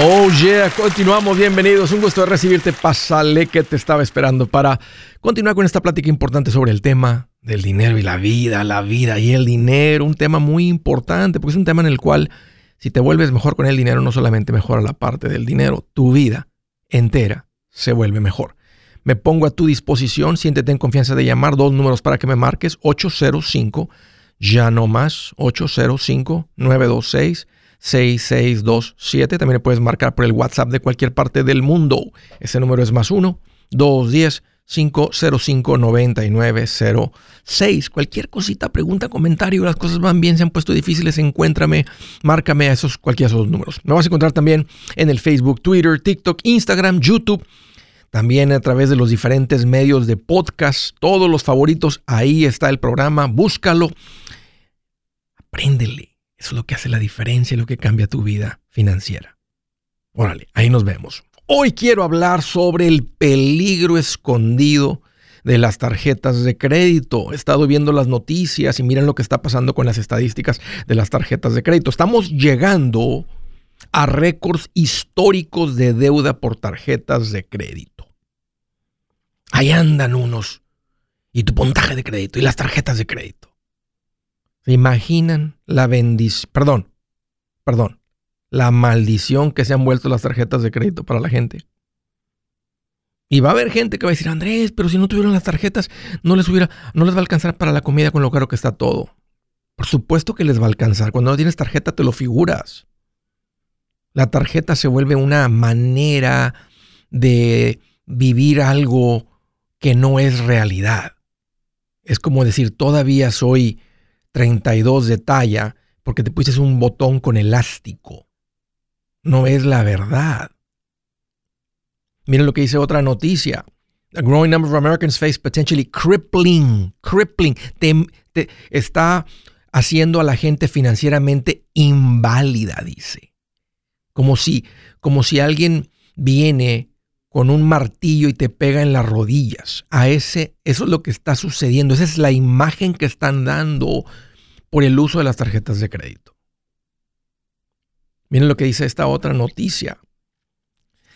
Oh yeah, continuamos, bienvenidos. Un gusto de recibirte. Pásale que te estaba esperando para continuar con esta plática importante sobre el tema del dinero y la vida, la vida y el dinero. Un tema muy importante porque es un tema en el cual si te vuelves mejor con el dinero, no solamente mejora la parte del dinero, tu vida entera se vuelve mejor. Me pongo a tu disposición, siéntete en confianza de llamar, dos números para que me marques, 805, ya no más, 805 926 6627. También puedes marcar por el WhatsApp de cualquier parte del mundo. Ese número es más 1 210 505 9906. Cualquier cosita, pregunta, comentario, las cosas van bien, se han puesto difíciles, encuéntrame, márcame a esos cualquiera de esos números. Me vas a encontrar también en el Facebook, Twitter, TikTok, Instagram, YouTube. También a través de los diferentes medios de podcast, todos los favoritos, ahí está el programa, búscalo, apréndele eso es lo que hace la diferencia y lo que cambia tu vida financiera. Órale, ahí nos vemos. Hoy quiero hablar sobre el peligro escondido de las tarjetas de crédito. He estado viendo las noticias y miren lo que está pasando con las estadísticas de las tarjetas de crédito. Estamos llegando a récords históricos de deuda por tarjetas de crédito. Ahí andan unos. Y tu puntaje de crédito y las tarjetas de crédito. ¿Se imaginan la bendición? Perdón, perdón. La maldición que se han vuelto las tarjetas de crédito para la gente. Y va a haber gente que va a decir, Andrés, pero si no tuvieron las tarjetas, no les hubiera, no les va a alcanzar para la comida con lo caro que está todo. Por supuesto que les va a alcanzar. Cuando no tienes tarjeta, te lo figuras. La tarjeta se vuelve una manera de vivir algo que no es realidad. Es como decir, todavía soy 32 de talla porque te pusiste un botón con elástico. No es la verdad. Miren lo que dice otra noticia. A growing number of Americans face potentially crippling, crippling, está haciendo a la gente financieramente inválida, dice. Como si, como si alguien viene con un martillo y te pega en las rodillas. A ese, eso es lo que está sucediendo. Esa es la imagen que están dando por el uso de las tarjetas de crédito. Miren lo que dice esta otra noticia.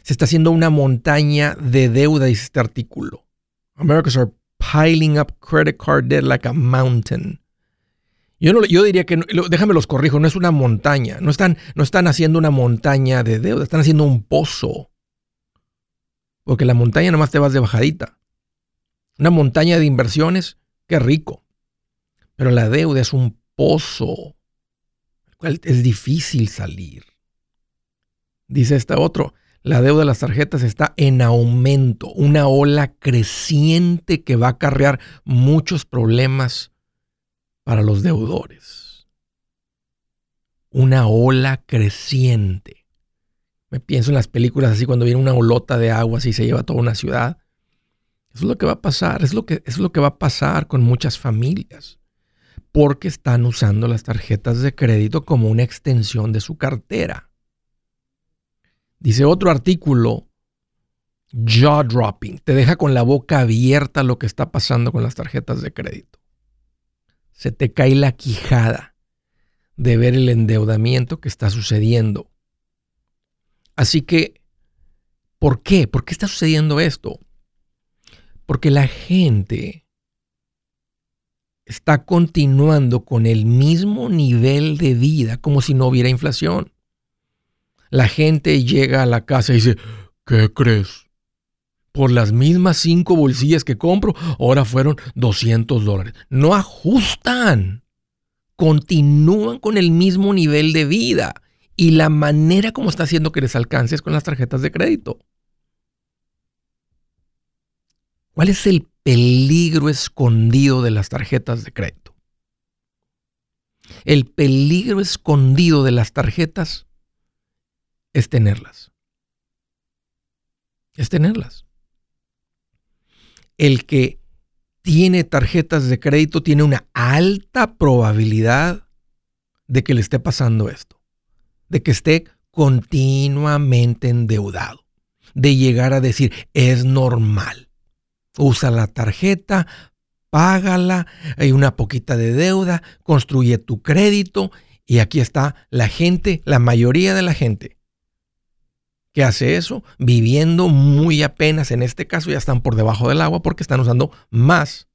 Se está haciendo una montaña de deuda, dice este artículo. Americans are piling up credit card debt like a mountain. Yo, no, yo diría que, déjame los corrijo, no es una montaña. No están, no están haciendo una montaña de deuda, están haciendo un pozo. Porque la montaña nomás te vas de bajadita. Una montaña de inversiones, qué rico. Pero la deuda es un pozo, cual es difícil salir. Dice este otro, la deuda de las tarjetas está en aumento, una ola creciente que va a acarrear muchos problemas para los deudores. Una ola creciente. Me pienso en las películas así cuando viene una olota de agua así se lleva toda una ciudad. Eso es lo que va a pasar, es lo que, es lo que va a pasar con muchas familias. Porque están usando las tarjetas de crédito como una extensión de su cartera. Dice otro artículo, jaw dropping, te deja con la boca abierta lo que está pasando con las tarjetas de crédito. Se te cae la quijada de ver el endeudamiento que está sucediendo Así que, ¿por qué? ¿Por qué está sucediendo esto? Porque la gente está continuando con el mismo nivel de vida como si no hubiera inflación. La gente llega a la casa y dice, ¿qué crees? Por las mismas cinco bolsillas que compro, ahora fueron 200 dólares. No ajustan. Continúan con el mismo nivel de vida y la manera como está haciendo que les alcances con las tarjetas de crédito. ¿Cuál es el peligro escondido de las tarjetas de crédito? El peligro escondido de las tarjetas es tenerlas. Es tenerlas. El que tiene tarjetas de crédito tiene una alta probabilidad de que le esté pasando esto de que esté continuamente endeudado, de llegar a decir, es normal. Usa la tarjeta, págala, hay una poquita de deuda, construye tu crédito y aquí está la gente, la mayoría de la gente, que hace eso, viviendo muy apenas, en este caso ya están por debajo del agua porque están usando más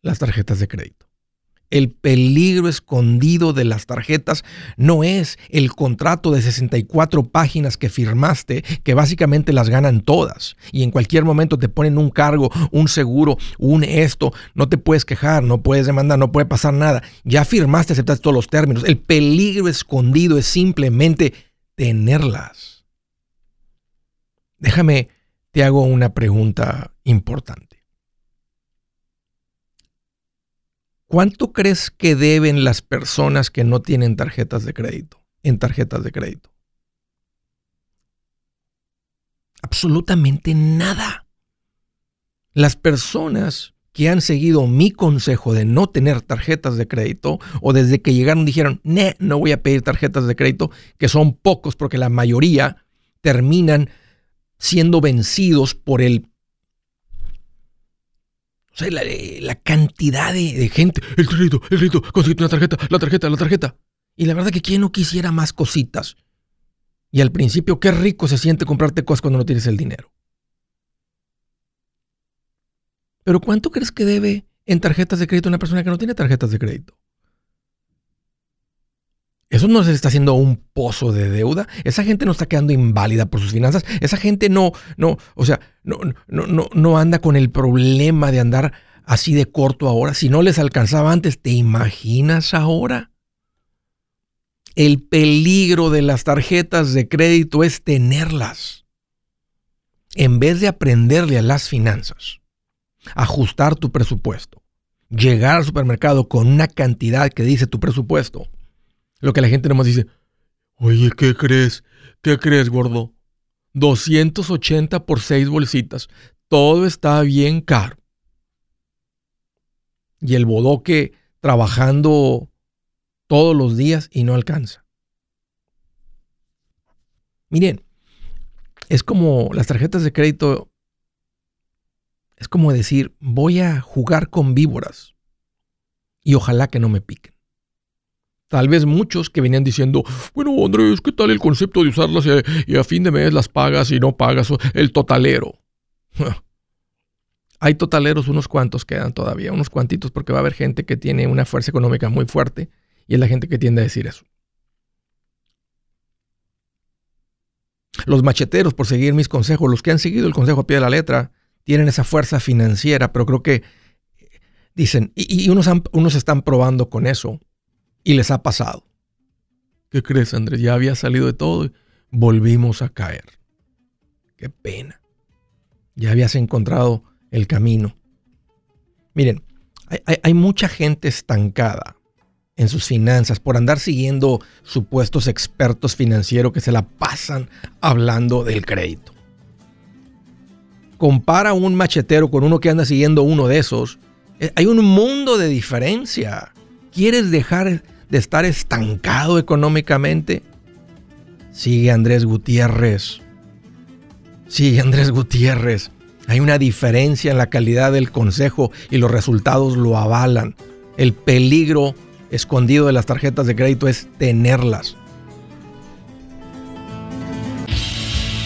las tarjetas de crédito. El peligro escondido de las tarjetas no es el contrato de 64 páginas que firmaste, que básicamente las ganan todas. Y en cualquier momento te ponen un cargo, un seguro, un esto. No te puedes quejar, no puedes demandar, no puede pasar nada. Ya firmaste, aceptaste todos los términos. El peligro escondido es simplemente tenerlas. Déjame, te hago una pregunta importante. ¿Cuánto crees que deben las personas que no tienen tarjetas de crédito en tarjetas de crédito? Absolutamente nada. Las personas que han seguido mi consejo de no tener tarjetas de crédito o desde que llegaron dijeron, no voy a pedir tarjetas de crédito, que son pocos porque la mayoría terminan siendo vencidos por el o sea, la, cantidad de, gente, el crédito, el crédito, conseguiste una tarjeta, la tarjeta, la tarjeta. Y la verdad que quién no quisiera más cositas. Y al principio, qué rico se siente comprarte cosas cuando no tienes el dinero. Pero ¿cuánto crees que debe en tarjetas de crédito una persona que no tiene tarjetas de crédito? Eso no se está haciendo un pozo de deuda. Esa gente no está quedando inválida por sus finanzas. Esa gente no, no, o sea, no, no, no, no anda con el problema de andar así de corto ahora. Si no les alcanzaba antes, ¿te imaginas ahora? El peligro de las tarjetas de crédito es tenerlas. En vez de aprenderle a las finanzas, ajustar tu presupuesto, llegar al supermercado con una cantidad que dice tu presupuesto, lo que la gente nomás dice, oye, ¿qué crees? ¿Qué crees, gordo? 280 por 6 bolsitas. Todo está bien caro. Y el bodoque trabajando todos los días y no alcanza. Miren, es como las tarjetas de crédito, es como decir, voy a jugar con víboras y ojalá que no me piquen. Tal vez muchos que venían diciendo, bueno, Andrés, ¿qué tal el concepto de usarlas y a, fin de mes las pagas y no pagas? El totalero. Hay totaleros, unos cuantos quedan todavía, unos cuantitos, porque va a haber gente que tiene una fuerza económica muy fuerte y es la gente que tiende a decir eso. Los macheteros, por seguir mis consejos, los que han seguido el consejo a pie de la letra, tienen esa fuerza financiera, pero creo que dicen, y, unos, unos están probando con eso, y les ha pasado. ¿Qué crees, Andrés? Ya había salido de todo y volvimos a caer. Qué pena. Ya habías encontrado el camino. Miren, hay, mucha gente estancada en sus finanzas por andar siguiendo supuestos expertos financieros que se la pasan hablando del crédito. Compara un machetero con uno que anda siguiendo uno de esos. Eh, hay un mundo de diferencia. ¿Quieres dejar de estar estancado económicamente? Sigue Andrés Gutiérrez. Sigue Andrés Gutiérrez. Hay una diferencia en la calidad del consejo y los resultados lo avalan. El peligro escondido de las tarjetas de crédito es tenerlas.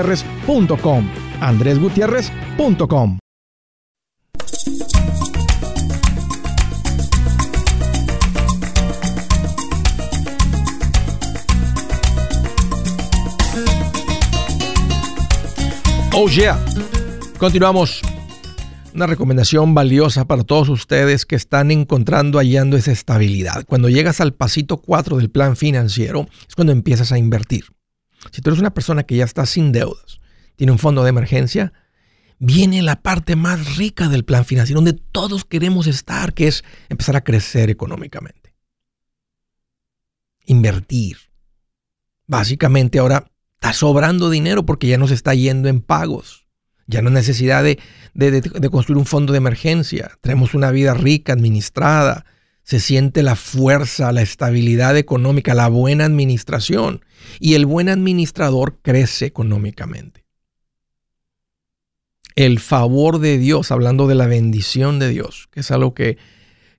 andresgutierrez.com. andresgutierrez.com. Oh yeah. Continuamos. Una recomendación valiosa para todos ustedes que están encontrando, hallando esa estabilidad. Cuando llegas al pasito 4 del plan financiero, es cuando empiezas a invertir. Si tú eres una persona que ya está sin deudas, tiene un fondo de emergencia, viene la parte más rica del plan financiero, donde todos queremos estar, que es empezar a crecer económicamente. Invertir. Básicamente ahora está sobrando dinero porque ya no se está yendo en pagos. Ya no hay necesidad de, construir un fondo de emergencia. Tenemos una vida rica, administrada. Se siente la fuerza, la estabilidad económica, la buena administración. Y el buen administrador crece económicamente. El favor de Dios, hablando de la bendición de Dios, que es algo que,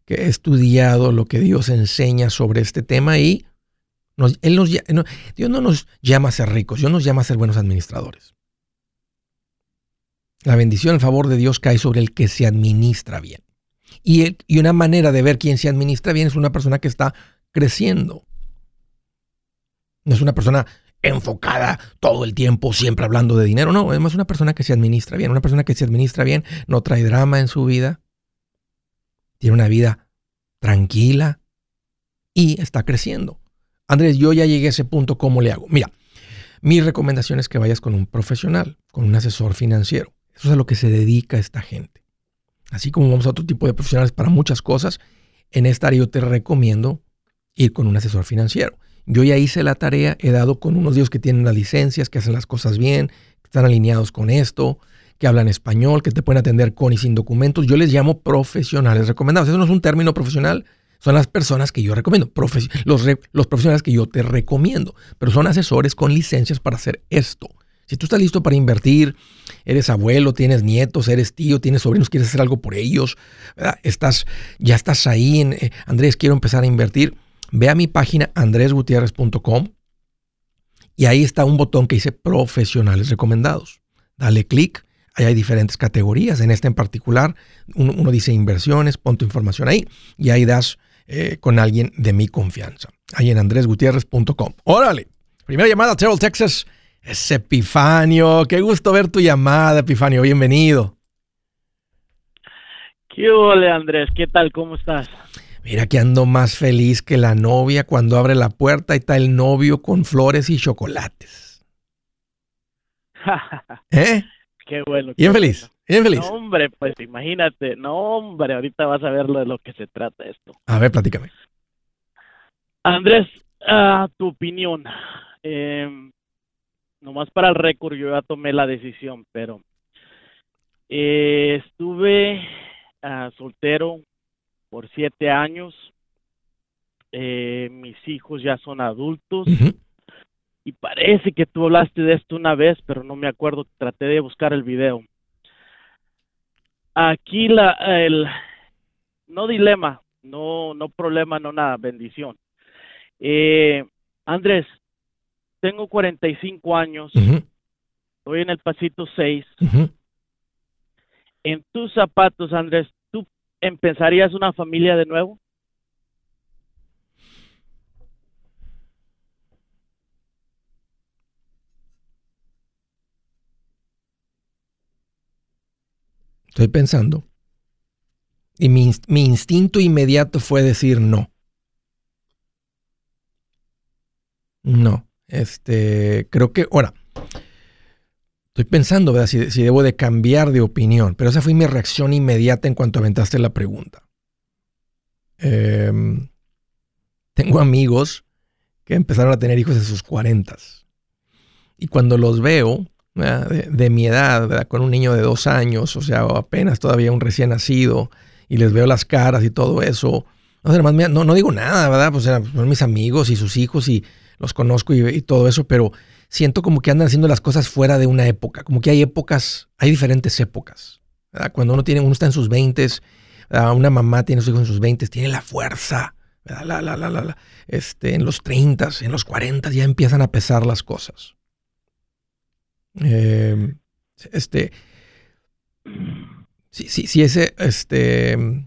he estudiado, lo que Dios enseña sobre este tema y él nos, Dios no nos llama a ser ricos, Dios nos llama a ser buenos administradores. La bendición, el favor de Dios cae sobre el que se administra bien. Y, una manera de ver quién se administra bien es una persona que está creciendo. No es una persona enfocada todo el tiempo, siempre hablando de dinero. No, es una persona que se administra bien. Una persona que se administra bien no trae drama en su vida. Tiene una vida tranquila y está creciendo. Andrés, yo ya llegué a ese punto, ¿cómo le hago? Mira, mi recomendación es que vayas con un profesional, con un asesor financiero. Eso es a lo que se dedica esta gente. Así como vamos a otro tipo de profesionales para muchas cosas, en esta área yo te recomiendo ir con un asesor financiero. Yo ya hice la tarea, he dado con unos dios que tienen las licencias, que hacen las cosas bien, que están alineados con esto, que hablan español, que te pueden atender con y sin documentos. Yo les llamo profesionales recomendados. Eso no es un término profesional, son las personas que yo recomiendo, los, los profesionales que yo te recomiendo, pero son asesores con licencias para hacer esto. Si tú estás listo para invertir, eres abuelo, tienes nietos, eres tío, tienes sobrinos, quieres hacer algo por ellos, estás, ya estás ahí en, eh, Andrés, quiero empezar a invertir, ve a mi página andresgutierrez.com y ahí está un botón que dice profesionales recomendados. Dale clic, ahí hay diferentes categorías, en esta en particular, uno, dice inversiones, pon tu información ahí y ahí das eh, con alguien de mi confianza, ahí en andresgutierrez.com. Órale, primera llamada Terrell, Texas. Es Epifanio. Qué gusto ver tu llamada, Epifanio. Bienvenido. ¿Qué hola, Andrés? ¿Qué tal? ¿Cómo estás? Mira que ando más feliz que la novia cuando abre la puerta y está el novio con flores y chocolates. ¿Eh? Qué bueno. Bien feliz. Bien feliz. No, hombre, pues imagínate. No, hombre, ahorita vas a ver de lo que se trata esto. A ver, platícame. Andrés, uh, tu opinión. Eh, nomás para el récord yo ya tomé la decisión, pero eh, estuve ah, soltero por siete años. Eh, mis hijos ya son adultos. Y parece que tú hablaste de esto una vez, pero no me acuerdo. Traté de buscar el video. Aquí la, el, no dilema, no, no problema, no nada, bendición. Eh, Andrés, tengo 45 años, estoy en el pasito 6. En tus zapatos, Andrés, ¿tú empezarías una familia de nuevo? Estoy pensando. Y mi, mi, instinto inmediato fue decir no. No. Este, creo que, ahora, Estoy pensando, ¿verdad? Si, debo de cambiar de opinión, pero esa fue mi reacción inmediata en cuanto aventaste la pregunta. Em, tengo amigos que empezaron a tener hijos en sus cuarentas. Y cuando los veo, de, mi edad, con un niño de dos años, o sea, apenas todavía un recién nacido, y les veo las caras y todo eso, no, no, no digo nada, ¿verdad? Pues son mis amigos y sus hijos y los conozco y todo eso, pero siento como que andan haciendo las cosas fuera de una época, como que hay épocas, hay diferentes épocas. Cuando uno tiene, uno está en sus 20, una mamá tiene sus hijos en sus 20, tiene la fuerza, la, la, la, este, en los 30, en los 40 ya empiezan a pesar las cosas. Eh, este, sí, sí, sí, ese, este,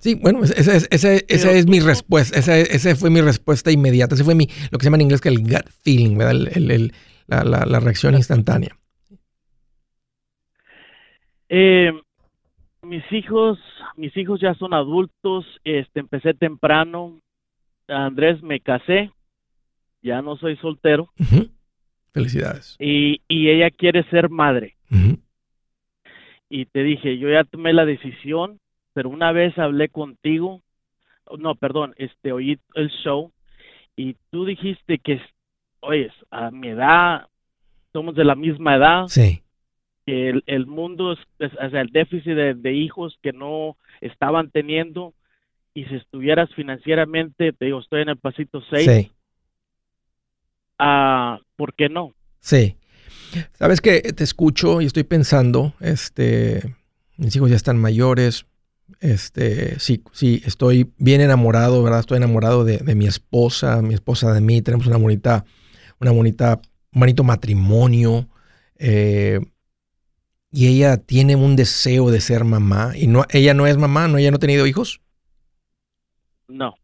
Sí, bueno, esa, es mi respuesta, esa, fue mi respuesta inmediata, esa fue mi, lo que se llama en inglés que el gut feeling, ¿verdad? la, reacción instantánea. Eh, mis hijos, mis hijos ya son adultos, este, empecé temprano, Andrés, me casé, ya no soy soltero. Felicidades. Y, ella quiere ser madre. Y te dije, yo ya tomé la decisión, pero una vez hablé contigo, no, perdón, este, oí el show y tú dijiste que, oye, a mi edad, somos de la misma edad. Sí. Que el, mundo, es, o sea, el déficit de, hijos que no estaban teniendo y si estuvieras financieramente, te digo, estoy en el pasito 6. Sí. Ah, ¿Por qué no? Sí. Sabes que te escucho y estoy pensando, este, mis hijos ya están mayores, este, sí, sí, estoy bien enamorado, ¿verdad? Estoy enamorado de, mi esposa, mi esposa de mí. Tenemos una bonita, una bonita, un bonito matrimonio. Eh, y ella tiene un deseo de ser mamá. Y no, ella no es mamá, ¿no? ¿Ella no ha tenido hijos? No.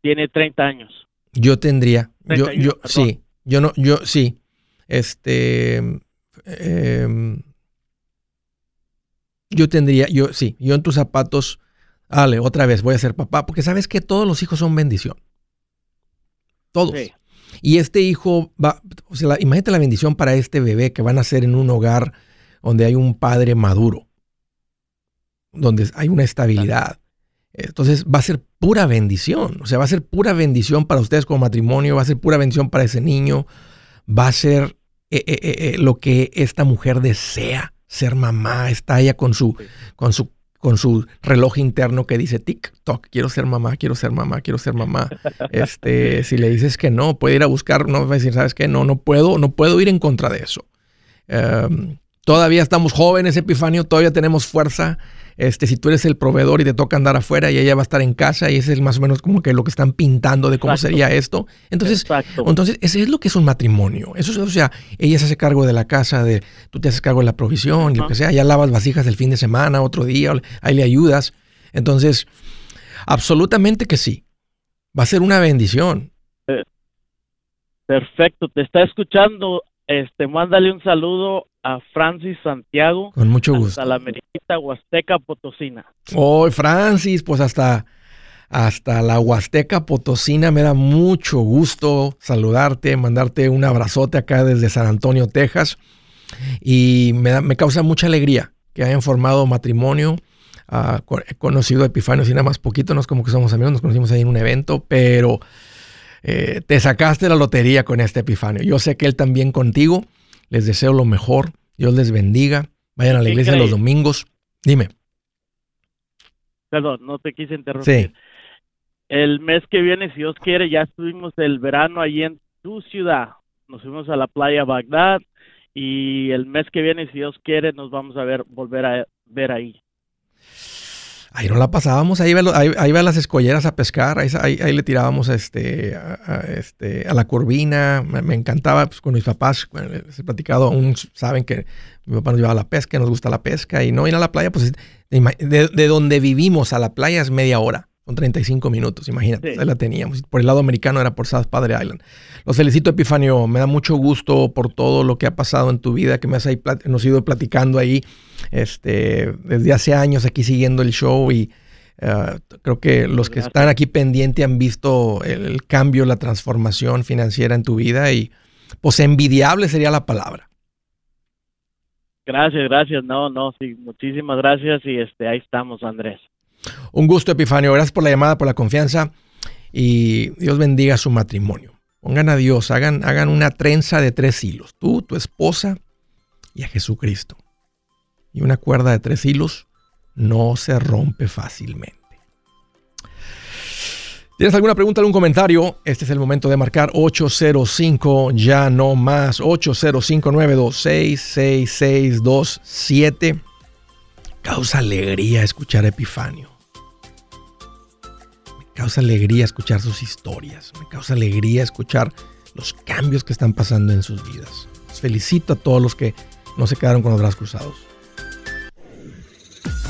Tiene 30 años. Yo tendría. yo, yo, sí. Yo no, yo, sí. Este. Eh, yo tendría, yo sí, yo en tus zapatos, dale, otra vez voy a ser papá, porque sabes que todos los hijos son bendición. Todos. Y este hijo va, o sea, imagínate la bendición para este bebé que van a ser en un hogar donde hay un padre maduro, donde hay una estabilidad. Entonces va a ser pura bendición, o sea, va a ser pura bendición para ustedes como matrimonio, va a ser pura bendición para ese niño, va a ser eh, eh, eh, lo que esta mujer desea ser mamá, está ella con su, con su, con su reloj interno que dice TikTok, quiero ser mamá, quiero ser mamá, quiero ser mamá. Este, si le dices que no, puede ir a buscar, no va a decir, ¿sabes qué? No, no puedo, no puedo ir en contra de eso. Em, todavía estamos jóvenes, Epifanio, todavía tenemos fuerza. Este, si tú eres el proveedor y te toca andar afuera y ella va a estar en casa y ese es más o menos como que lo que están pintando de cómo sería esto. Entonces, entonces, ese es lo que es un matrimonio. Eso es, o sea, ella se hace cargo de la casa, de tú te haces cargo de la provisión, y lo que sea, ya lavas vasijas el fin de semana, otro día, ahí le ayudas. Entonces, absolutamente que sí. Va a ser una bendición. Eh, perfecto, te está escuchando. Este, mándale un saludo a Francis Santiago. Con mucho gusto. Hasta la Merita Huasteca Potosina. Oh, Francis, pues hasta, hasta la Huasteca Potosina me da mucho gusto saludarte, mandarte un abrazote acá desde San Antonio, Texas. Y me, da, me causa mucha alegría que hayan formado matrimonio. Uh, he conocido a Epifanio, si nada más poquito, no es como que somos amigos, nos conocimos ahí en un evento, pero eh, te sacaste la lotería con este Epifanio. Yo sé que él también contigo. Les deseo lo mejor. Dios les bendiga. Vayan a la iglesia los domingos. Dime. Perdón, no te quise interrumpir. Sí. El mes que viene, si Dios quiere, ya estuvimos el verano ahí en tu ciudad. Nos fuimos a la playa Bagdad y el mes que viene, si Dios quiere, nos vamos a ver, volver a ver ahí. Ahí no la pasábamos, ahí iba, ahí, las escolleras a pescar, ahí, le tirábamos este, a, este, a la curvina, me, encantaba pues, con mis papás, les he platicado, aún saben que mi papá nos llevaba a la pesca, nos gusta la pesca, y no ir a la playa, pues de donde vivimos a la playa es media hora. Son 35 minutos, imagínate. Ahí la teníamos. Por el lado americano era por South Padre Island. Los felicito, Epifanio. Me da mucho gusto por todo lo que ha pasado en tu vida, que me has ahí, nos ido platicando ahí este, desde hace años aquí siguiendo el show y uh, creo que los que están aquí pendientes han visto el, cambio, la transformación financiera en tu vida y pues envidiable sería la palabra. Gracias, gracias. No, no, sí, muchísimas gracias y este, ahí estamos, Andrés. Un gusto, Epifanio. Gracias por la llamada, por la confianza y Dios bendiga su matrimonio. Pongan a Dios, hagan, una trenza de tres hilos. Tú, tu esposa y a Jesucristo. Y una cuerda de tres hilos no se rompe fácilmente. ¿Tienes alguna pregunta, algún comentario? Este es el momento de marcar 805, ya no más, 805-926-6627. Causa alegría escuchar Epifanio. Causa alegría escuchar sus historias. Me causa alegría escuchar los cambios que están pasando en sus vidas. Les felicito a todos los que no se quedaron con los brazos cruzados.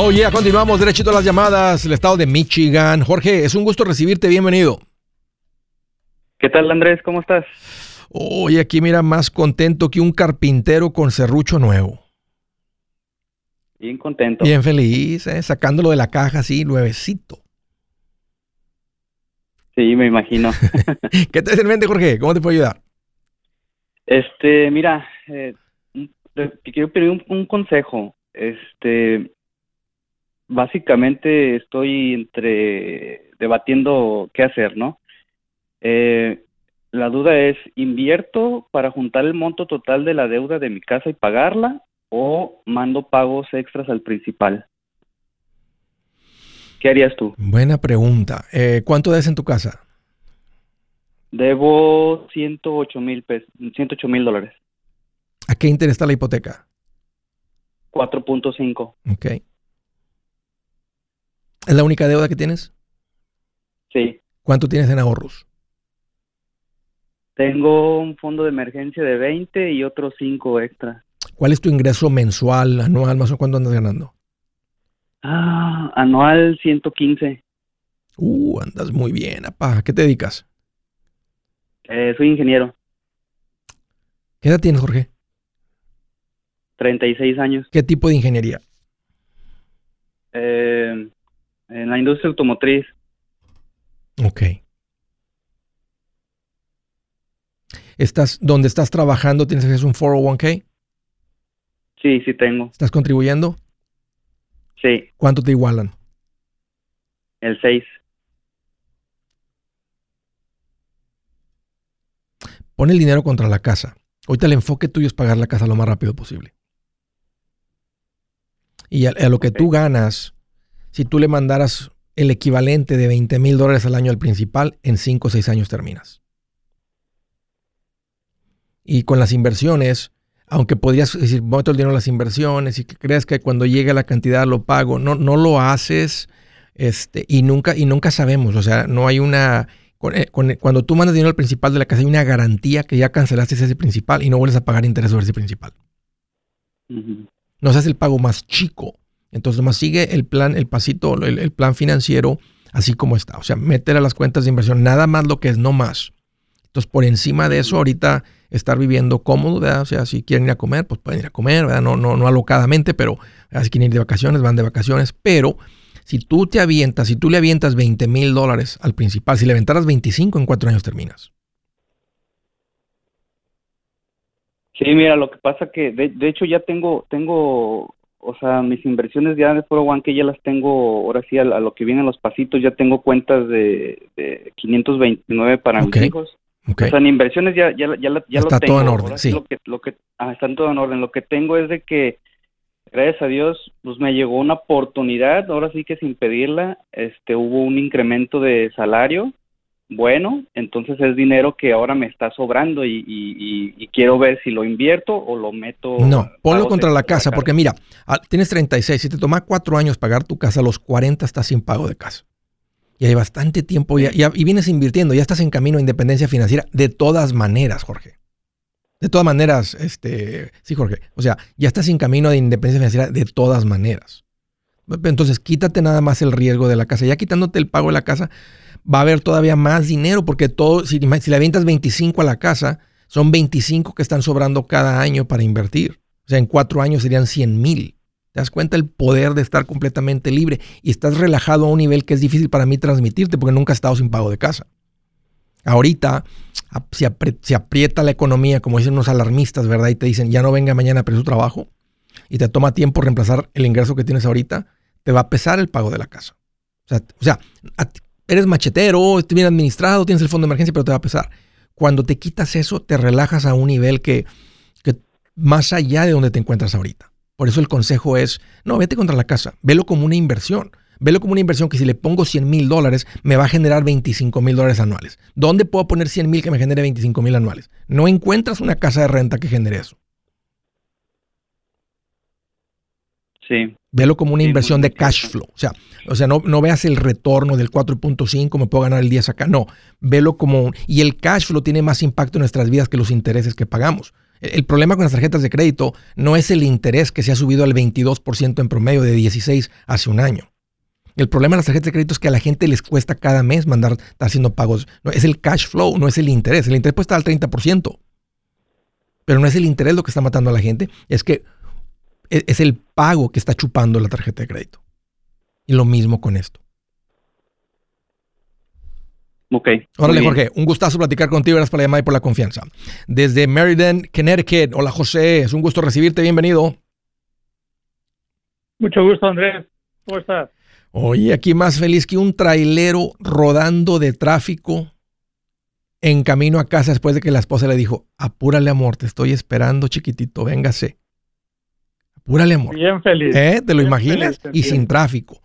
Oye, oh, continuamos derechito a las llamadas, el estado de Michigan. Jorge, es un gusto recibirte, bienvenido. ¿Qué tal Andrés? ¿Cómo estás? Oye, aquí mira más contento que un carpintero con serrucho nuevo. Bien contento. Bien feliz, ¿eh? sacándolo de la caja así, nuevecito. Sí, me imagino. ¿Qué te en mente, Jorge? ¿Cómo te puedo ayudar? Este, mira, eh, te quiero pedir un, un consejo. Este, básicamente estoy entre debatiendo qué hacer, ¿no? Eh, la duda es, ¿invierto para juntar el monto total de la deuda de mi casa y pagarla o mando pagos extras al principal? ¿Qué harías tú? Buena pregunta. Eh, ¿Cuánto debes en tu casa? Debo 108 mil pesos, 108 mil dólares. ¿A qué interés está la hipoteca? 4.5. Ok. ¿Es la única deuda que tienes? Sí. ¿Cuánto tienes en ahorros? Tengo un fondo de emergencia de 20 y otros 5 extra. ¿Cuál es tu ingreso mensual, anual, más o menos cuánto andas ganando? Ah, anual 115. Uh, andas muy bien, apa. ¿A qué te dedicas? Eh, soy ingeniero. ¿Qué edad tienes, Jorge? 36 años. ¿Qué tipo de ingeniería? Eh, en la industria automotriz. Ok. ¿Estás, donde estás trabajando, tienes acceso a un 401k? Sí, sí tengo. ¿Estás contribuyendo? Sí. ¿Cuánto te igualan? El 6. Pon el dinero contra la casa. Ahorita el enfoque tuyo es pagar la casa lo más rápido posible. Y a, a lo que tú ganas, si tú le mandaras el equivalente de 20 mil dólares al año al principal, en 5 o 6 años terminas. Y con las inversiones, aunque podrías decir, meto el dinero en las inversiones y que creas que cuando llegue la cantidad lo pago, no, no lo haces este, y, nunca, y nunca sabemos. O sea, no hay una... Eh, cuando tú mandas dinero al principal de la casa hay una garantía que ya cancelaste ese principal y no vuelves a pagar interés sobre ese principal. No seas el pago más chico entonces, más sigue el plan, el pasito, el, plan financiero así como está. O sea, métele a las cuentas de inversión, nada más lo que es, no más. Entonces, por encima de eso, ahorita estar viviendo cómodo, ¿verdad? O sea, si quieren ir a comer, pues pueden ir a comer, ¿verdad? No, no, no alocadamente, pero si quieren ir de vacaciones, van de vacaciones. Pero si tú te avientas, si tú le avientas 20 mil dólares al principal, si le aventaras 25, en cuatro años terminas. Sí, mira, lo que pasa que, de, de hecho, ya tengo, tengo o sea, mis inversiones ya de Foro One que ya las tengo, ahora sí, a, lo que vienen los pasitos, ya tengo cuentas de, de 529 para mis hijos. O sea, en inversiones ya, ya, ya, ya Está lo tengo. todo en orden, sí. Lo que, lo que, ah, está todo en orden. Lo que tengo es de que, gracias a Dios, pues me llegó una oportunidad, ahora sí que sin pedirla, este, hubo un incremento de salario bueno, entonces es dinero que ahora me está sobrando y, quiero ver si lo invierto o lo meto. No, ponlo contra la casa, porque mira, tienes 36, si te toma cuatro años pagar tu casa, a los 40 estás sin pago de casa. Y hay bastante tiempo ya, y vienes invirtiendo, ya estás en camino a independencia financiera de todas maneras, Jorge. De todas maneras, este, sí, Jorge. O sea, ya estás en camino de independencia financiera de todas maneras. Entonces, quítate nada más el riesgo de la casa. Ya quitándote el pago de la casa, va a haber todavía más dinero porque todo, si, si le avientas 25 a la casa, son 25 que están sobrando cada año para invertir. O sea, en cuatro años serían 100 mil. ¿Te das cuenta el poder de estar completamente libre? Y estás relajado a un nivel que es difícil para mí transmitirte porque nunca he estado sin pago de casa. Ahorita, si, aprieta la economía, como dicen unos alarmistas, ¿verdad? Y te dicen, ya no venga mañana a su trabajo, y te toma tiempo reemplazar el ingreso que tienes ahorita, te va a pesar el pago de la casa. O sea, o sea eres machetero, estás bien administrado, tienes el fondo de emergencia, pero te va a pesar. Cuando te quitas eso, te relajas a un nivel que, más allá de donde te encuentras ahorita. Por eso el consejo es, no, vete contra la casa, velo como una inversión. Velo como una inversión que si le pongo 100 mil dólares, me va a generar 25 mil dólares anuales. ¿Dónde puedo poner 100 mil que me genere 25 mil anuales? No encuentras una casa de renta que genere eso. Sí. Velo como una inversión de cash flow. O sea, o sea no, no veas el retorno del 4.5, me puedo ganar el 10 acá. No, velo como... Y el cash flow tiene más impacto en nuestras vidas que los intereses que pagamos. El, problema con las tarjetas de crédito no es el interés que se ha subido al 22% en promedio de 16 hace un año. El problema de las tarjetas de crédito es que a la gente les cuesta cada mes mandar, estar haciendo pagos. No, es el cash flow, no es el interés. El interés puede estar al 30%. Pero no es el interés lo que está matando a la gente. Es que es el pago que está chupando la tarjeta de crédito. Y lo mismo con esto. Ok. Órale, Jorge, un gustazo platicar contigo. Gracias por la llamada y por la confianza. Desde Meriden, Connecticut. Hola, José. Es un gusto recibirte. Bienvenido. Mucho gusto, Andrés. ¿Cómo estás? Oye, aquí más feliz que un trailero rodando de tráfico en camino a casa después de que la esposa le dijo, apúrale amor, te estoy esperando chiquitito, véngase. Apúrale, amor. Bien feliz. ¿Eh? ¿Te lo imaginas? y sin tráfico.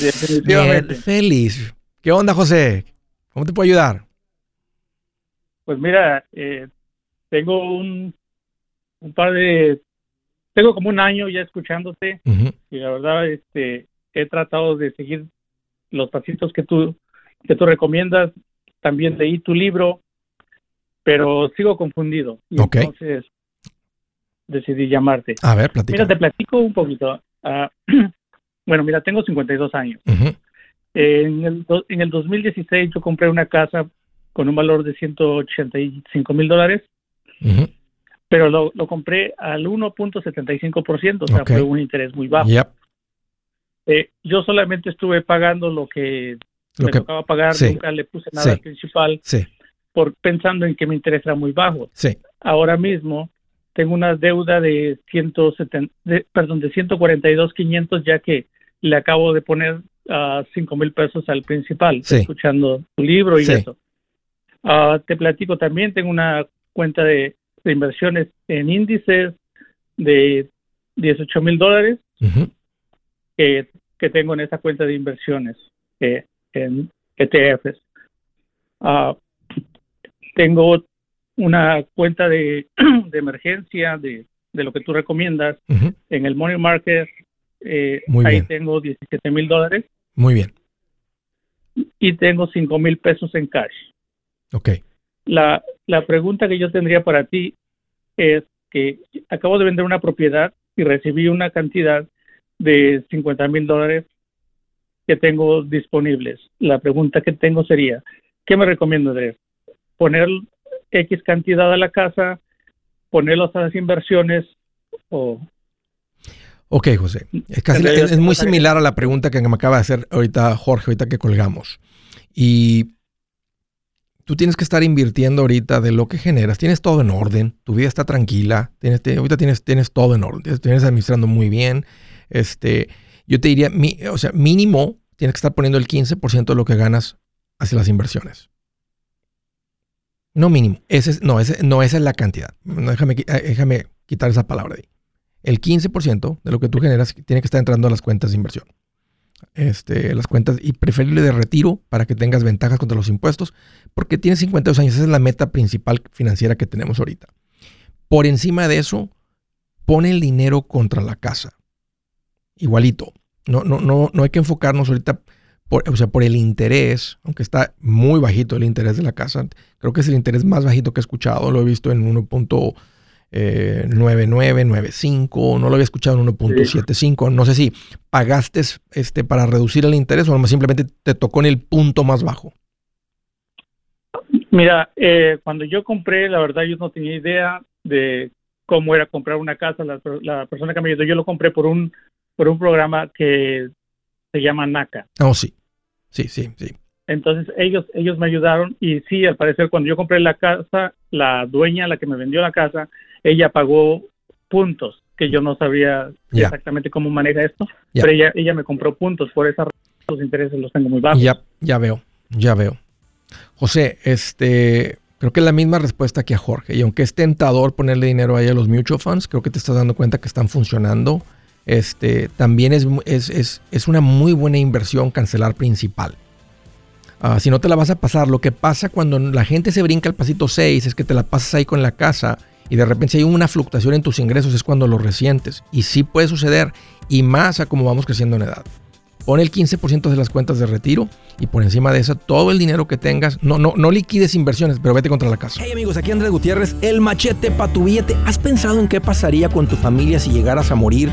Definitivamente. Bien feliz. ¿Qué onda, José? ¿Cómo te puedo ayudar? Pues mira, eh, tengo un, un, par de... Tengo como un año ya escuchándote y la verdad este, he tratado de seguir los pasitos que tú, que tú recomiendas. También leí tu libro, pero sigo confundido. Y Entonces, decidí llamarte. A ver, platica. Mira, te platico un poquito. Ah, bueno, mira, tengo 52 años. en, el, en el 2016 yo compré una casa con un valor de 185 mil dólares, pero lo, lo, compré al 1.75%, o sea, fue un interés muy bajo. Eh, yo solamente estuve pagando lo que me tocaba pagar, nunca le puse nada principal, por pensando en que mi interés era muy bajo. Ahora mismo tengo una deuda de 170, perdón, de 142.500 ya que le acabo de poner a cinco mil pesos al principal, escuchando tu libro y eso. Ah, te platico también, tengo una cuenta de, inversiones en índices de 18 mil dólares que, tengo en esa cuenta de inversiones eh, en ETFs. Ah, tengo una cuenta de, emergencia de, lo que tú recomiendas en el money market. Eh, ahí tengo 17 mil dólares. Muy bien. Y tengo 5 mil pesos en cash. Ok. La, la pregunta que yo tendría para ti es que acabo de vender una propiedad y recibí una cantidad de 50 mil dólares que tengo disponibles. La pregunta que tengo sería, ¿qué me recomiendo, Andrés? ¿Poner X cantidad a la casa, ponerlos a las inversiones o... Ok, José. Es, casi, es, muy similar a la pregunta que me acaba de hacer ahorita Jorge, ahorita que colgamos. Y tú tienes que estar invirtiendo ahorita de lo que generas. Tienes todo en orden, tu vida está tranquila, tienes, ahorita tienes, tienes todo en orden, tienes administrando muy bien. Este, yo te diría, o sea, mínimo tienes que estar poniendo el 15% de lo que ganas hacia las inversiones. No mínimo. Ese no, esa es la cantidad. Déjame, eh, déjame quitar esa palabra de ahí. El 15% de lo que tú generas tiene que estar entrando a las cuentas de inversión. Este, las cuentas y preferible de retiro para que tengas ventajas contra los impuestos, porque tienes 52 años. Esa es la meta principal financiera que tenemos ahorita. Por encima de eso, pone el dinero contra la casa. Igualito. No, no, no, no hay que enfocarnos ahorita por, o sea, por el interés, aunque está muy bajito el interés de la casa. Creo que es el interés más bajito que he escuchado. Lo he visto en 1.9995, no lo había escuchado en 1.75. No sé si pagaste este, para reducir el interés o simplemente te tocó en el punto más bajo. Mira, eh, cuando yo compré, la verdad yo no tenía idea de cómo era comprar una casa. La, persona que me ayudó, yo lo compré por un por un programa que se llama NACA. Oh, sí. Sí, sí, sí. Entonces ellos ellos me ayudaron y sí, al parecer cuando yo compré la casa, la dueña, la que me vendió la casa, ella pagó puntos que yo no sabía exactamente cómo maneja esto, pero ella ella me compró puntos, por esa razón los intereses los tengo muy bajos. Ya, ya veo, ya veo. José, este, creo que es la misma respuesta que a Jorge. Y aunque es tentador ponerle dinero ahí a los mutual funds, creo que te estás dando cuenta que están funcionando este, también es, es, una muy buena inversión cancelar principal. Ah, si no te la vas a pasar, lo que pasa cuando la gente se brinca el pasito 6 es que te la pasas ahí con la casa y de repente si hay una fluctuación en tus ingresos es cuando lo resientes. Y sí puede suceder, y más a como vamos creciendo en edad. Pon el 15% de las cuentas de retiro y por encima de eso todo el dinero que tengas. No, no, no liquides inversiones, pero vete contra la casa. Hey amigos, aquí Andrés Gutiérrez, el machete para tu billete. ¿Has pensado en qué pasaría con tu familia si llegaras a morir?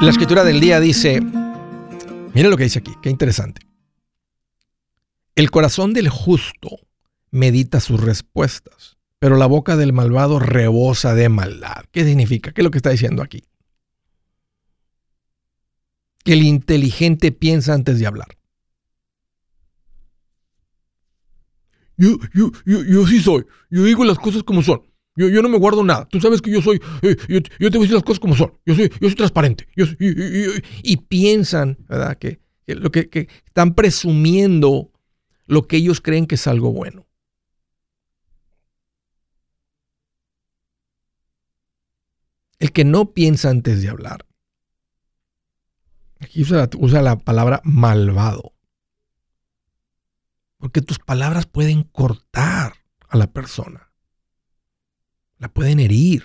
La escritura del día dice, mira lo que dice aquí, qué interesante. El corazón del justo medita sus respuestas, pero la boca del malvado rebosa de maldad. ¿Qué significa? ¿Qué es lo que está diciendo aquí? Que el inteligente piensa antes de hablar. Yo, yo, yo, yo sí soy. Yo digo las cosas como son. Yo, no me guardo nada. Tú sabes que yo soy, eh, yo, te voy a decir las cosas como son. Yo soy, yo soy transparente. y, piensan, ¿verdad? Que, lo que, están presumiendo lo que ellos creen que es algo bueno. El que no piensa antes de hablar. Aquí usa la palabra malvado. Porque tus palabras pueden cortar a la persona la pueden herir.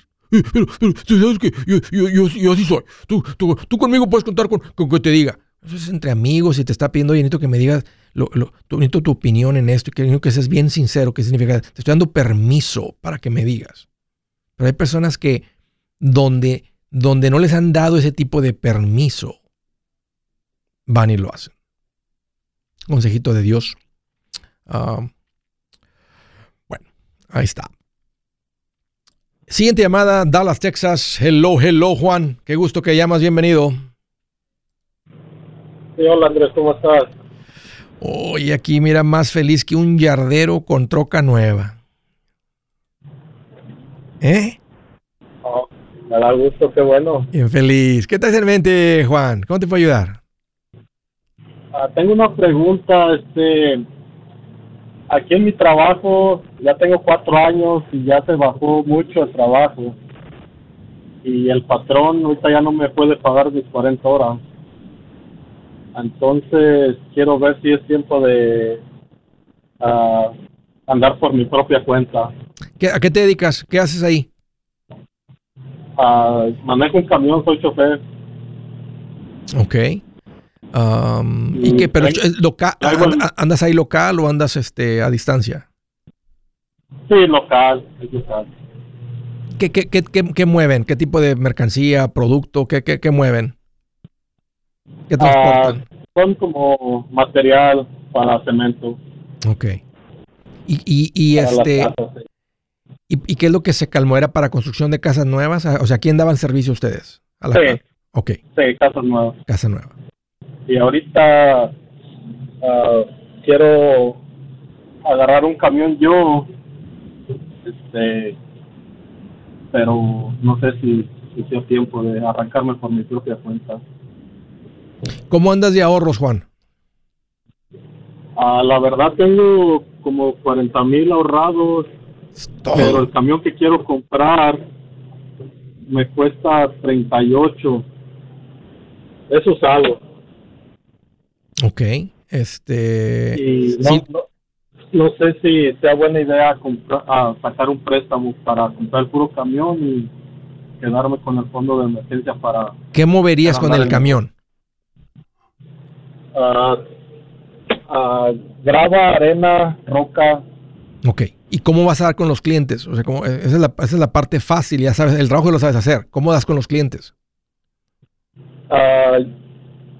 Pero, pero, sabes que yo, yo, yo, así soy. Tú, tú, tú, conmigo puedes contar con, con, que te diga. Eso es entre amigos y te está pidiendo, oye, necesito que me digas, lo, lo, necesito tu opinión en esto y que, que seas bien sincero. ¿Qué significa? Te estoy dando permiso para que me digas. Pero hay personas que donde, donde no les han dado ese tipo de permiso, van y lo hacen. Consejito de Dios. Ah, bueno, ahí está. Siguiente llamada, Dallas, Texas. Hello, hello, Juan. Qué gusto que llamas. Bienvenido. Sí, hola, Andrés. ¿Cómo estás? Hoy aquí, mira, más feliz que un yardero con troca nueva. ¿Eh? Oh, me da gusto, qué bueno. Bien feliz. ¿Qué hace en mente, Juan? ¿Cómo te puedo ayudar? Ah, tengo una pregunta, este, aquí en mi trabajo ya tengo cuatro años y ya se bajó mucho el trabajo y el patrón ahorita ya no me puede pagar mis 40 horas. Entonces quiero ver si es tiempo de ah, andar por mi propia cuenta. ¿A qué te dedicas? ¿Qué haces ahí? Uh, manejo un camión, soy chofer. Ok. ¿Y qué? ¿Pero local, andas ahí local o andas este a distancia? Sí, local, local. ¿Qué, qué, qué, qué, mueven? ¿Qué tipo de mercancía, producto? ¿Qué, qué, qué mueven? ¿Qué transportan? Ah, son como material para cemento. Ok. Y, y, y este... ¿Y, qué es lo que se calmó? ¿Era para construcción de casas nuevas? O sea, ¿quién daban servicio ustedes? A la sí. Ok. Sí, casas nuevas. Casa nueva. Y ahorita ah, quiero agarrar un camión yo, este, pero no sé si, si sea tiempo de arrancarme por mi propia cuenta. ¿Cómo andas de ahorros, Juan? Ah, la verdad tengo como 40 mil ahorrados, pero el camión que quiero comprar me cuesta 38. Eso es algo. Ok, este... no, sé si sea buena idea comprar, ah, sacar un préstamo para comprar el puro camión y quedarme con el fondo de emergencia para... ¿Qué moverías con el camión? Uh, grava, arena, roca. Ok. ¿Y cómo vas a dar con los clientes? O sea, como, esa, es la, esa, es la, parte fácil, ya sabes, el trabajo lo sabes hacer. ¿Cómo das con los clientes?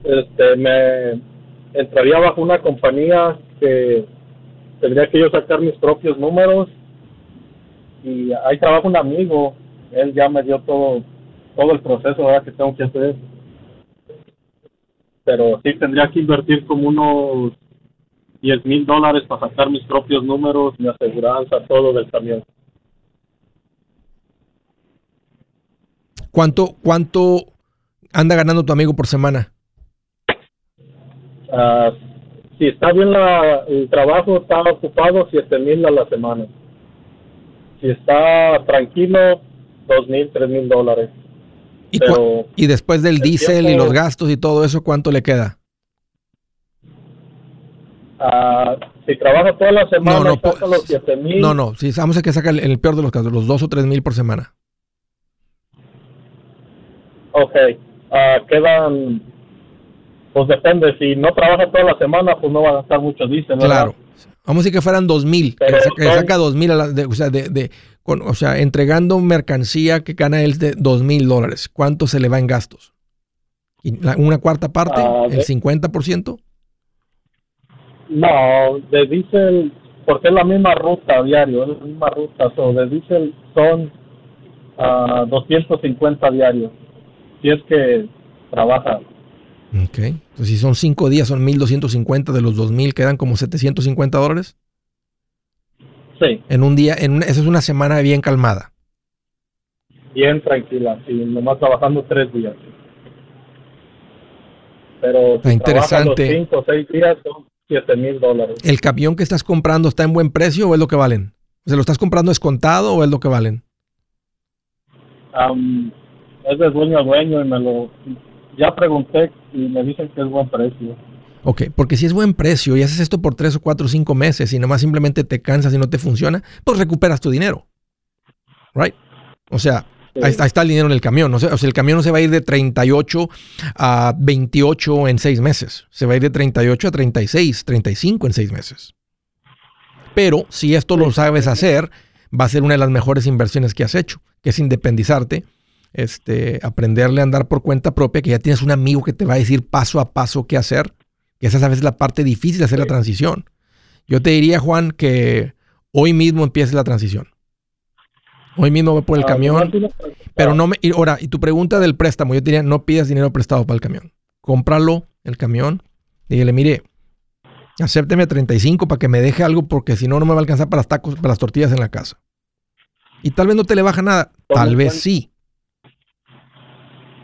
este, me entraría bajo una compañía que tendría que yo sacar mis propios números y ahí trabaja un amigo, él ya me dio todo todo el proceso que tengo que hacer pero sí tendría que invertir como unos 10 mil dólares para sacar mis propios números, mi aseguranza, todo del camión. ¿Cuánto, cuánto anda ganando tu amigo por semana? Uh, si está bien la, el trabajo, está ocupado 7 mil a la semana. Si está tranquilo, 2 mil, 3 mil dólares. ¿Y, después del diésel y los gastos y todo eso, ¿cuánto le queda? Uh, si trabaja toda la semana, no, no, saca los 7 mil. No, no, si vamos a que saca el, peor de los casos, los 2 o 3 mil por semana. Ok, uh, quedan, pues depende, si no trabaja toda la semana, pues no va a gastar mucho diésel. Claro, vamos a decir que fueran 2 mil, que, saca 2 mil, o sea, de, de, o sea, entregando mercancía que gana él de dos mil dólares, ¿cuánto se le va en gastos? ¿Una cuarta parte? Ah, ¿El 50%? No, de diésel, porque es la misma ruta diario, es la misma ruta, so, de diésel son uh, ah, 250 diarios, si es que trabaja. Ok, entonces si son cinco días son 1250 de los 2000, quedan como 750 dólares. En un día, en esa es una semana bien calmada. Bien tranquila, sí, nomás trabajando tres días. Pero está interesante. cinco o seis días son siete mil dólares. ¿El camión que estás comprando está en buen precio o es lo que valen? ¿Se lo estás comprando descontado o es lo que valen? es de dueño a dueño y me lo... Ya pregunté y me dicen que es buen precio. Ok, porque si es buen precio y haces esto por tres o cuatro o cinco meses y nomás simplemente te cansas y no te funciona, pues recuperas tu dinero. Right? O sea, ahí, está, el dinero en el camión. O sea, el camión no se va a ir de 38 a 28 en seis meses. Se va a ir de 38 a 36, 35 en seis meses. Pero si esto lo sabes hacer, va a ser una de las mejores inversiones que has hecho, que es independizarte, este, aprenderle a andar por cuenta propia, que ya tienes un amigo que te va a decir paso a paso qué hacer esa es a veces la parte difícil de hacer la transición. Yo te diría, Juan, que hoy mismo empiece la transición. Hoy mismo voy por el ah, camión. Pero no me. Y ahora, y tu pregunta del préstamo, yo te diría, no pidas dinero prestado para el camión. Cómpralo, el camión. Dígale, mire, acépteme 35 para que me deje algo, porque si no, no me va a alcanzar para las tacos, para las tortillas en la casa. Y tal vez no te le baja nada. Tal vez sí.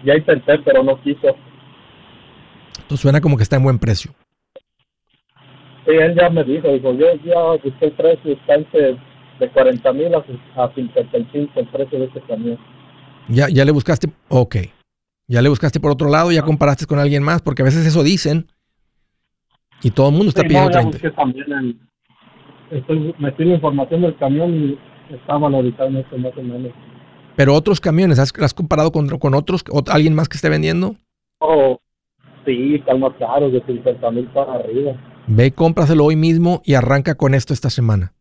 Ya intenté, pero no quiso. Entonces suena como que está en buen precio. Sí, él ya me dijo, dijo, yo ya busqué el precio, está entre de 40 mil a, a 55 el precio de este camión. Ya, ya le buscaste, ok. Ya le buscaste por otro lado, ya comparaste con alguien más, porque a veces eso dicen y todo el mundo está Sí, pidiendo no, ya 30. busqué también el, estoy, metí la información del camión y está valorizado en esto más o menos. Pero otros camiones, ¿has, has comparado con, con otros, o alguien más que esté vendiendo? Oh, sí, están más caros, de 50 mil para arriba. Ve y cómpraselo hoy mismo y arranca con esto esta semana.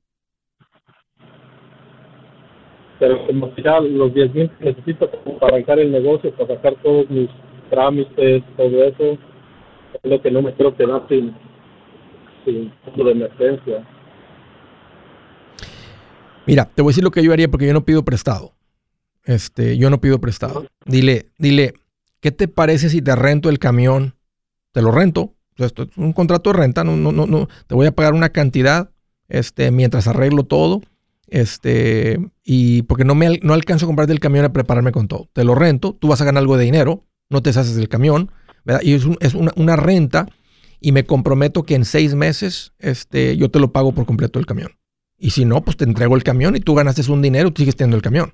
Pero como ya los 10 mil que necesito para arrancar el negocio, para sacar todos mis trámites, todo eso, es lo que no me quiero quedar sin, sin fondo de emergencia. Mira, te voy a decir lo que yo haría porque yo no pido prestado. Este, yo no pido prestado. Dile, dile, ¿qué te parece si te rento el camión? Te lo rento. Esto es un contrato de renta, no, no, no, no. Te voy a pagar una cantidad, este, mientras arreglo todo. Este, y porque no me no alcanzo a comprarte el camión a prepararme con todo. Te lo rento, tú vas a ganar algo de dinero, no te deshaces del camión, ¿verdad? Y es, un- es una, una renta y me comprometo que en seis meses, este, yo te lo pago por completo el camión. Y si no, pues te entrego el camión y tú ganaste un dinero, tú sigues teniendo el camión.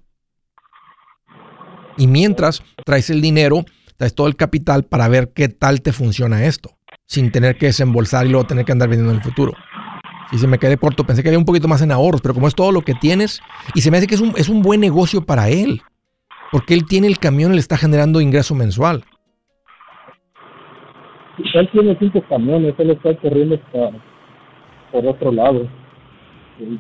Y mientras traes el dinero, traes todo el capital para ver qué tal te funciona esto, sin tener que desembolsar y luego tener que andar vendiendo en el futuro. Si se me quedé corto, pensé que había un poquito más en ahorros, pero como es todo lo que tienes, y se me hace que es un, es un buen negocio para él, porque él tiene el camión y le está generando ingreso mensual. Él tiene cinco camiones, él está corriendo por otro lado. Sí.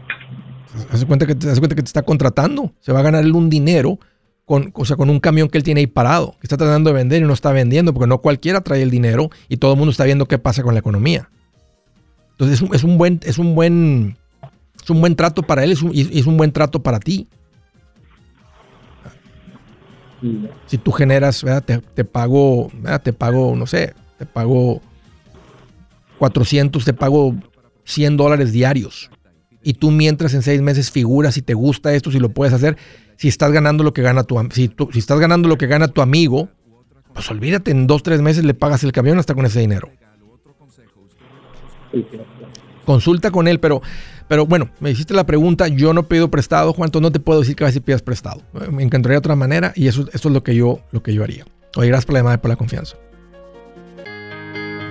Cuenta que cuenta que te está contratando. Se va a ganar él un dinero con, o sea, con un camión que él tiene ahí parado, que está tratando de vender y no está vendiendo, porque no cualquiera trae el dinero y todo el mundo está viendo qué pasa con la economía. Entonces es un, es un buen, es un buen, es un buen trato para él es y es un buen trato para ti. Si tú generas, ¿verdad? Te, te pago, ¿verdad? te pago, no sé, te pago 400, te pago 100 dólares diarios. Y tú mientras en seis meses figuras si te gusta esto, si lo puedes hacer, si estás ganando lo que gana tu si, si estás ganando lo que gana tu amigo, pues olvídate, en dos, tres meses le pagas el camión hasta con ese dinero. Consulta con él, pero, pero bueno, me hiciste la pregunta, yo no pido prestado, Juan, entonces no te puedo decir que a si pidas prestado. Me encantaría otra manera y eso, eso es lo que yo, lo que yo haría. Oye, gracias por la llamada y por la confianza.